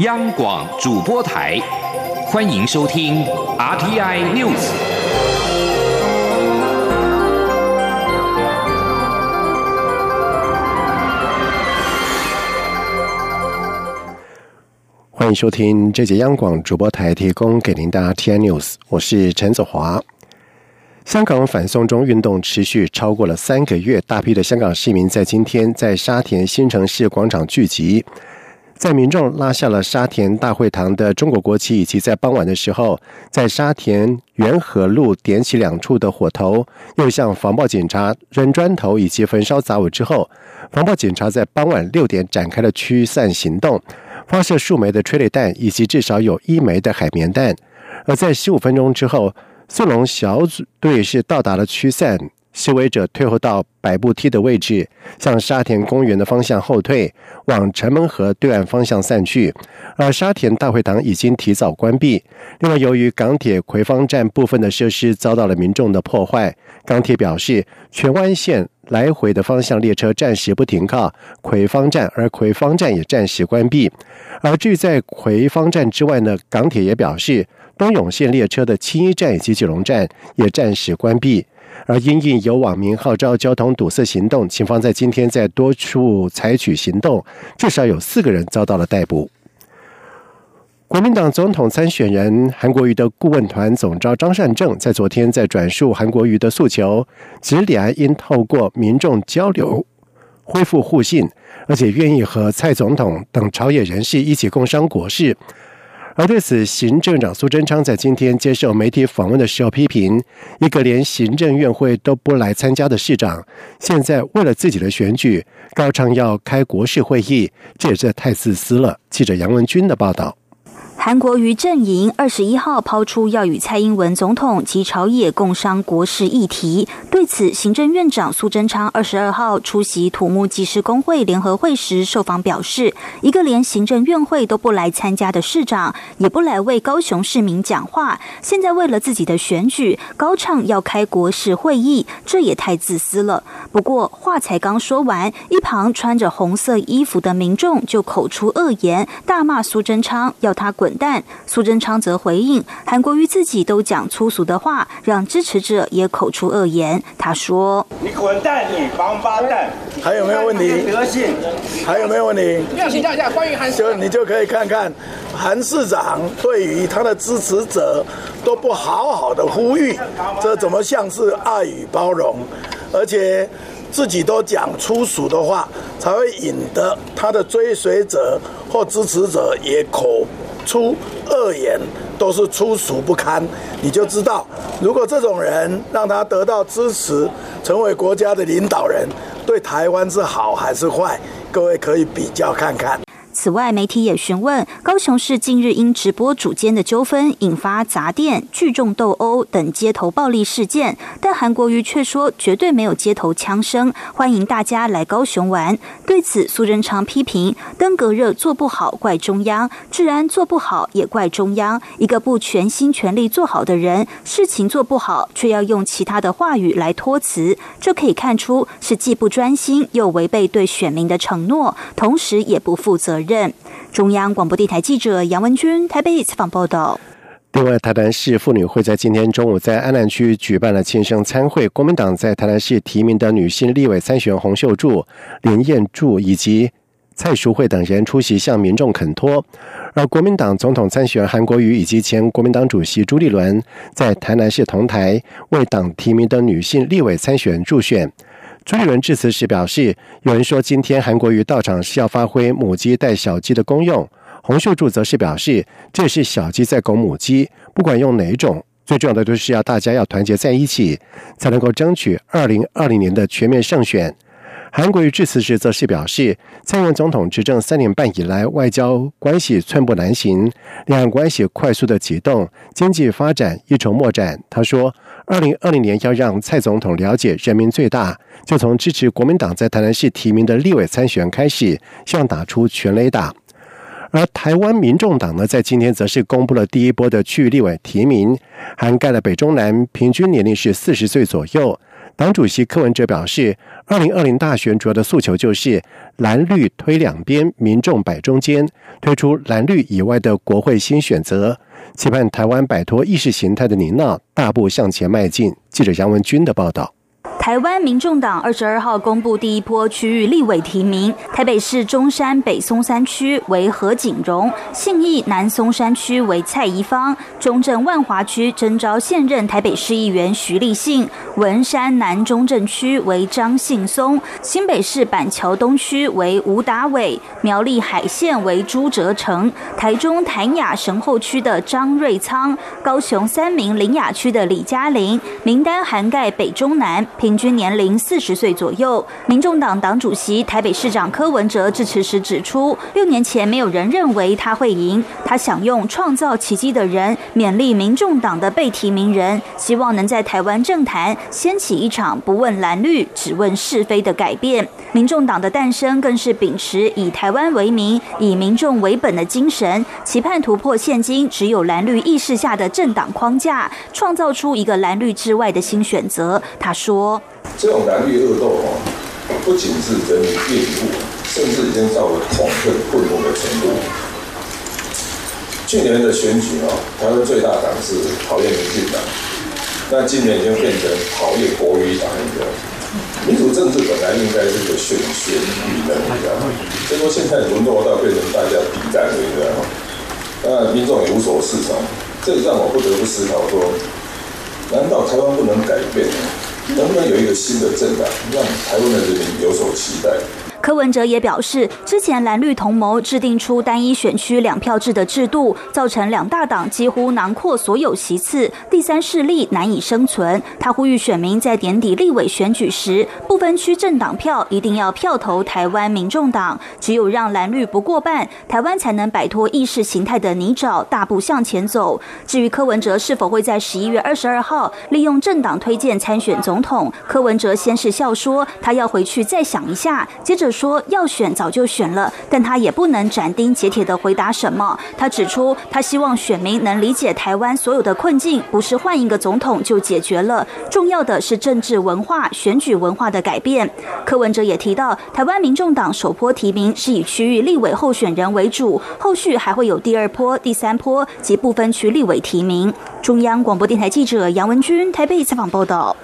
央广主播台，欢迎收听 RTI News。欢迎收听这节央广主播台提供给您的 RTI News，我是陈子华。香港反送中运动持续超过了三个月，大批的香港市民在今天在沙田新城市广场聚集。在民众拉下了沙田大会堂的中国国旗，以及在傍晚的时候，在沙田元和路点起两处的火头，又向防暴警察扔砖头以及焚烧杂物之后，防暴警察在傍晚六点展开了驱散行动，发射数枚的催泪弹以及至少有一枚的海绵弹。而在十五分钟之后，速龙小组队是到达了驱散。示威者退后到百步梯的位置，向沙田公园的方向后退，往城门河对岸方向散去。而沙田大会堂已经提早关闭。另外，由于港铁葵芳站部分的设施遭到了民众的破坏，港铁表示，荃湾线来回的方向列车暂时不停靠葵芳站，而葵芳站也暂时关闭。而至于在葵芳站之外呢，港铁也表示，东涌线列车的青衣站以及九龙站也暂时关闭。而因应有网民号召交通堵塞行动，警方在今天在多处采取行动，至少有四个人遭到了逮捕。国民党总统参选人韩国瑜的顾问团总召张善政在昨天在转述韩国瑜的诉求，指两岸应透过民众交流恢复互信，而且愿意和蔡总统等朝野人士一起共商国事。而对此，行政长苏贞昌在今天接受媒体访问的时候批评，一个连行政院会都不来参加的市长，现在为了自己的选举，高唱要开国事会议，这也是太自私了。记者杨文军的报道。韩国瑜阵营二十一号抛出要与蔡英文总统及朝野共商国事议题，对此，行政院长苏贞昌二十二号出席土木技师工会联合会时受访表示，一个连行政院会都不来参加的市长，也不来为高雄市民讲话，现在为了自己的选举高唱要开国事会议，这也太自私了。不过话才刚说完，一旁穿着红色衣服的民众就口出恶言，大骂苏贞昌，要他滚。但苏贞昌则回应，韩国瑜自己都讲粗俗的话，让支持者也口出恶言。他说：“你滚蛋，你王八蛋！还有没有问题？德性还有没有问题？要请教一下关于韩就你就可以看看韩市长对于他的支持者都不好好的呼吁，这怎么像是爱与包容？而且自己都讲粗俗的话，才会引得他的追随者或支持者也口。”出恶言都是粗俗不堪，你就知道，如果这种人让他得到支持，成为国家的领导人，对台湾是好还是坏？各位可以比较看看。此外，媒体也询问高雄市近日因直播主间的纠纷引发砸店、聚众斗殴等街头暴力事件，但韩国瑜却说绝对没有街头枪声，欢迎大家来高雄玩。对此，苏贞昌批评登革热做不好怪中央，治安做不好也怪中央。一个不全心全力做好的人，事情做不好却要用其他的话语来托词，这可以看出是既不专心又违背对选民的承诺，同时也不负责。任中央广播电台记者杨文君台北采访报道。另外，台南市妇女会在今天中午在安南区举办了庆生参会，国民党在台南市提名的女性立委参选洪秀柱、林燕柱以及蔡淑慧等人出席向民众恳托，而国民党总统参选韩国瑜以及前国民党主席朱立伦在台南市同台为党提名的女性立委参选助选。朱立伦致辞时表示：“有人说今天韩国瑜到场是要发挥母鸡带小鸡的功用。”洪秀柱则是表示：“这是小鸡在拱母鸡，不管用哪种，最重要的就是要大家要团结在一起，才能够争取二零二零年的全面胜选。”韩国瑜致辞时则是表示：“蔡英文总统执政三年半以来，外交关系寸步难行，两岸关系快速的启动，经济发展一筹莫展。”他说。二零二零年要让蔡总统了解人民最大，就从支持国民党在台南市提名的立委参选开始，希望打出全垒打。而台湾民众党呢，在今天则是公布了第一波的区域立委提名，涵盖了北中南，平均年龄是四十岁左右。党主席柯文哲表示，二零二零大选主要的诉求就是蓝绿推两边，民众摆中间，推出蓝绿以外的国会新选择，期盼台湾摆脱意识形态的泥淖，大步向前迈进。记者杨文军的报道。台湾民众党二十二号公布第一波区域立委提名，台北市中山北松山区为何景荣，信义南松山区为蔡宜芳，中正万华区征召现任台北市议员徐立信，文山南中正区为张信松，新北市板桥东区为吴达伟，苗栗海线为朱哲成，台中潭雅神后区的张瑞仓，高雄三明林雅区的李嘉玲，名单涵盖北中南平。均年龄四十岁左右。民众党党主席、台北市长柯文哲致辞时指出，六年前没有人认为他会赢，他想用创造奇迹的人勉励民众党的被提名人，希望能在台湾政坛掀起一场不问蓝绿，只问是非的改变。民众党的诞生更是秉持以台湾为名、以民众为本的精神，期盼突破现今只有蓝绿意识下的政党框架，创造出一个蓝绿之外的新选择。他说。这种蓝绿恶斗哦，不仅是人民厌恶，甚至已经到了恐吓、混乱的程度。去年的选举哦，台湾最大党是讨厌民进党，那今年已经变成讨厌国语党一个。民主政治本来应该是个选选举的，你知道吗？结果现在沦落到变成大家比战的，你知道吗？那民众也无所适从，这让我不得不思考说：难道台湾不能改变？能不能有一个新的政党，让台湾的人民有所期待？柯文哲也表示，之前蓝绿同谋制定出单一选区两票制的制度，造成两大党几乎囊括所有席次，第三势力难以生存。他呼吁选民在年底立委选举时，不分区政党票一定要票投台湾民众党。只有让蓝绿不过半，台湾才能摆脱意识形态的泥沼，大步向前走。至于柯文哲是否会在十一月二十二号利用政党推荐参选总统，柯文哲先是笑说他要回去再想一下，接着。说要选早就选了，但他也不能斩钉截铁的回答什么。他指出，他希望选民能理解台湾所有的困境，不是换一个总统就解决了，重要的是政治文化、选举文化的改变。柯文哲也提到，台湾民众党首波提名是以区域立委候选人为主，后续还会有第二波、第三波及部分区立委提名。中央广播电台记者杨文君台北采访报道。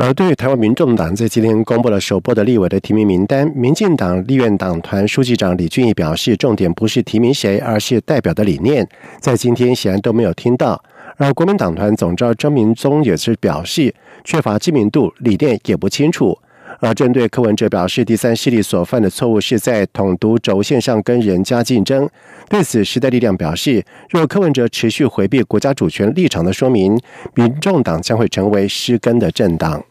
而对于台湾民众党在今天公布了首波的立委的提名名单，民进党立院党团书记长李俊毅表示，重点不是提名谁，而是代表的理念，在今天显然都没有听到。而国民党团总召张明宗也是表示，缺乏知名度，理念也不清楚。而针对柯文哲表示，第三势力所犯的错误是在统独轴线上跟人家竞争。对此，时代力量表示，若柯文哲持续回避国家主权立场的说明，民众党将会成为失根的政党。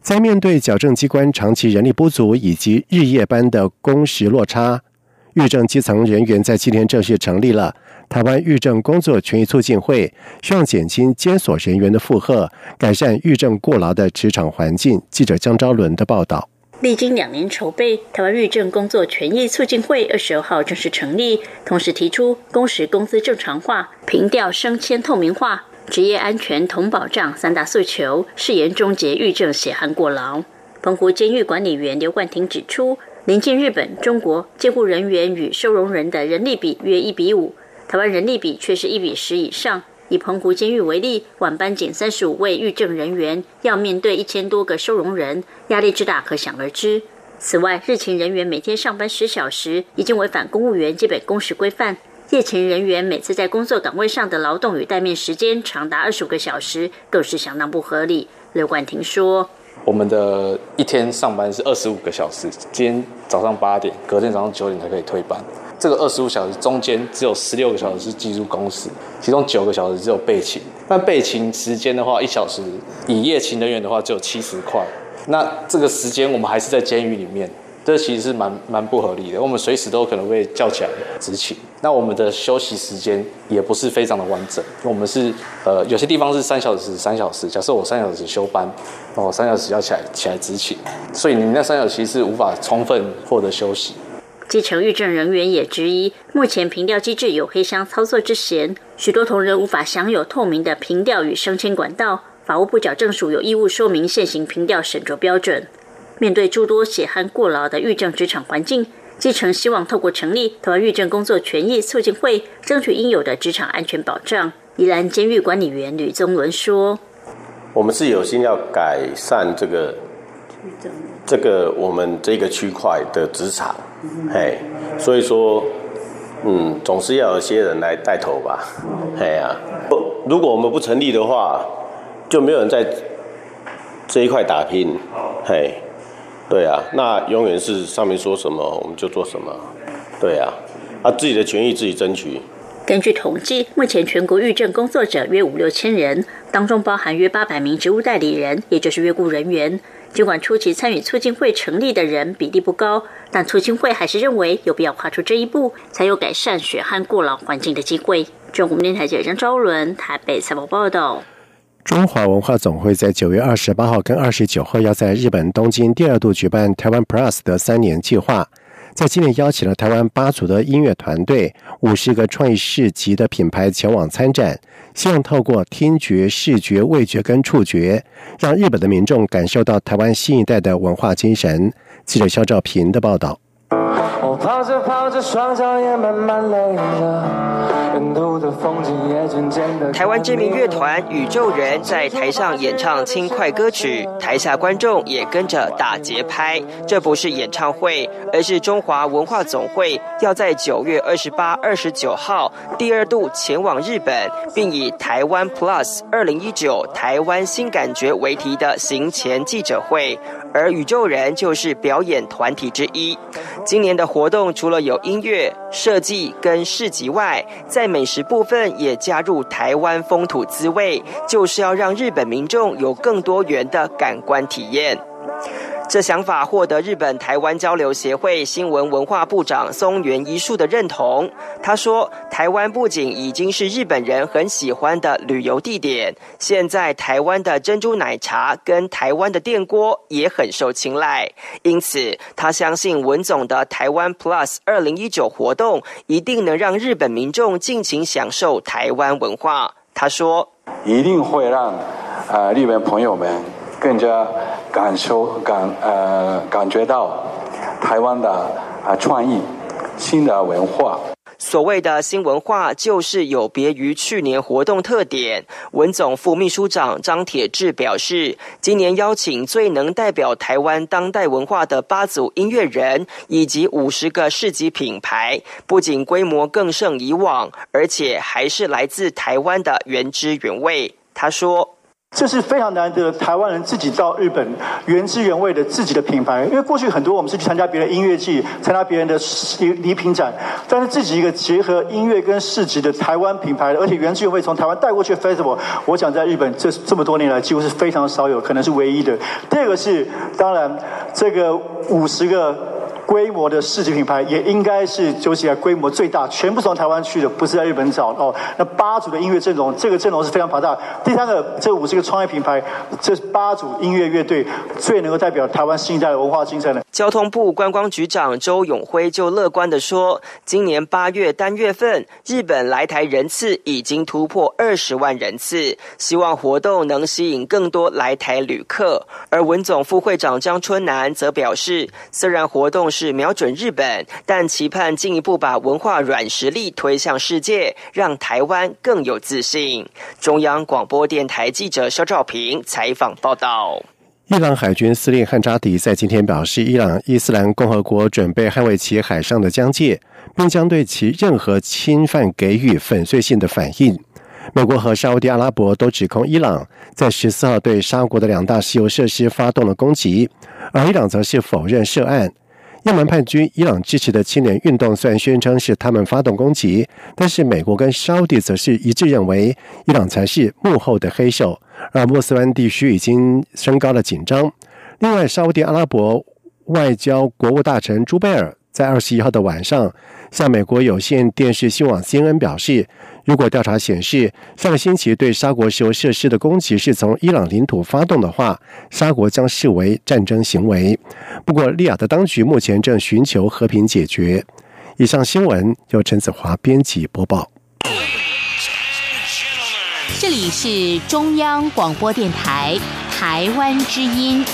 在面对矫正机关长期人力不足以及日夜班的工时落差，狱政基层人员在今天正式成立了台湾狱政工作权益促进会，希望减轻监所人员的负荷，改善狱政过劳的职场环境。记者江昭伦的报道。历经两年筹备，台湾狱政工作权益促进会二十二号正式成立，同时提出工时工资正常化、平调升迁透明化。职业安全同保障三大诉求，誓言终结狱政血汗过劳。澎湖监狱管理员刘冠廷指出，临近日本、中国，监护人员与收容人的人力比约一比五，台湾人力比却是一比十以上。以澎湖监狱为例，晚班仅三十五位狱政人员，要面对一千多个收容人，压力之大可想而知。此外，日勤人员每天上班十小时，已经违反公务员基本工时规范。夜勤人员每次在工作岗位上的劳动与待命时间长达二十五个小时，更是相当不合理。刘冠廷说：“我们的一天上班是二十五个小时，今天早上八点，隔天早上九点才可以退班。这个二十五小时中间只有十六个小时是技术工时，其中九个小时只有备勤。那备勤时间的话，一小时以夜勤人员的话只有七十块。那这个时间我们还是在监狱里面。”这其实是蛮蛮不合理的，我们随时都可能会叫起来执勤。那我们的休息时间也不是非常的完整，我们是呃有些地方是三小时三小时。假设我三小时休班，哦三小时要起来起来执勤，所以你那三小时是无法充分获得休息。基层预政人员也质疑，目前评调机制有黑箱操作之嫌，许多同仁无法享有透明的评调与升迁管道。法务部矫正署有义务说明现行评调审酌标准。面对诸多血汗过劳的狱政职场环境，基层希望透过成立台湾狱政工作权益促进会，争取应有的职场安全保障。宜兰监狱管理员吕宗伦说：“我们是有心要改善这个这个我们这个区块的职场，嘿，所以说，嗯，总是要有些人来带头吧，嘿呀，不，如果我们不成立的话，就没有人在这一块打拼，嘿。”对啊，那永远是上面说什么我们就做什么。对啊，啊自己的权益自己争取。根据统计，目前全国狱政工作者约五六千人，当中包含约八百名职务代理人，也就是约雇人员。尽管初期参与促进会成立的人比例不高，但促进会还是认为有必要跨出这一步，才有改善血汗过劳环境的机会。中国电台记者张昭伦台北采访报道。中华文化总会在九月二十八号跟二十九号要在日本东京第二度举办台湾 Plus 的三年计划，在今年邀请了台湾八组的音乐团队、五十个创意市集的品牌前往参展，希望透过听觉、视觉、味觉跟触觉，让日本的民众感受到台湾新一代的文化精神。记者肖兆平的报道。我跑着跑着，双脚也慢慢累了。台湾知名乐团宇宙人在台上演唱轻快歌曲，台下观众也跟着打节拍。这不是演唱会，而是中华文化总会要在九月二十八、二十九号第二度前往日本，并以“台湾 Plus 二零一九台湾新感觉”为题的行前记者会。而宇宙人就是表演团体之一。今年的活动除了有音乐、设计跟市集外，在美食部分也加入台湾风土滋味，就是要让日本民众有更多元的感官体验。这想法获得日本台湾交流协会新闻文化部长松原一树的认同。他说：“台湾不仅已经是日本人很喜欢的旅游地点，现在台湾的珍珠奶茶跟台湾的电锅也很受青睐。因此，他相信文总的台湾 Plus 二零一九活动一定能让日本民众尽情享受台湾文化。”他说：“一定会让呃日本朋友们。”更加感受感呃感觉到台湾的啊创意新的文化。所谓的新文化，就是有别于去年活动特点。文总副秘书长张铁志表示，今年邀请最能代表台湾当代文化的八组音乐人以及五十个市级品牌，不仅规模更胜以往，而且还是来自台湾的原汁原味。他说。这是非常难得，台湾人自己到日本原汁原味的自己的品牌。因为过去很多我们是去参加别人音乐季，参加别人的礼礼品展，但是自己一个结合音乐跟市集的台湾品牌，而且原汁原味从台湾带过去的 festival，我想在日本这这么多年来几乎是非常少有，可能是唯一的。第二个是，当然这个五十个。规模的市级品牌也应该是九起来规模最大，全部从台湾去的，不是在日本找哦。那八组的音乐阵容，这个阵容是非常庞大。第三个，这五十个创业品牌，这八组音乐乐队最能够代表台湾新一代的文化精神的。交通部观光局长周永辉就乐观的说，今年八月单月份日本来台人次已经突破二十万人次，希望活动能吸引更多来台旅客。而文总副会长张春南则表示，虽然活动。是瞄准日本，但期盼进一步把文化软实力推向世界，让台湾更有自信。中央广播电台记者肖兆平采访报道。伊朗海军司令汉扎迪在今天表示，伊朗伊斯兰共和国准备捍卫其海上的疆界，并将对其任何侵犯给予粉碎性的反应。美国和沙地阿拉伯都指控伊朗在十四号对沙国的两大石油设施发动了攻击，而伊朗则是否认涉案。也门叛军伊朗支持的青年运动虽然宣称是他们发动攻击，但是美国跟沙地则是一致认为伊朗才是幕后的黑手，而莫斯湾地区已经升高了紧张。另外，沙地阿拉伯外交国务大臣朱贝尔在二十一号的晚上向美国有线电视新闻网 CNN 表示。如果调查显示上个星期对沙国石油设施的攻击是从伊朗领土发动的话，沙国将视为战争行为。不过，利雅得当局目前正寻求和平解决。以上新闻由陈子华编辑播报。这里是中央广播电台台湾之音。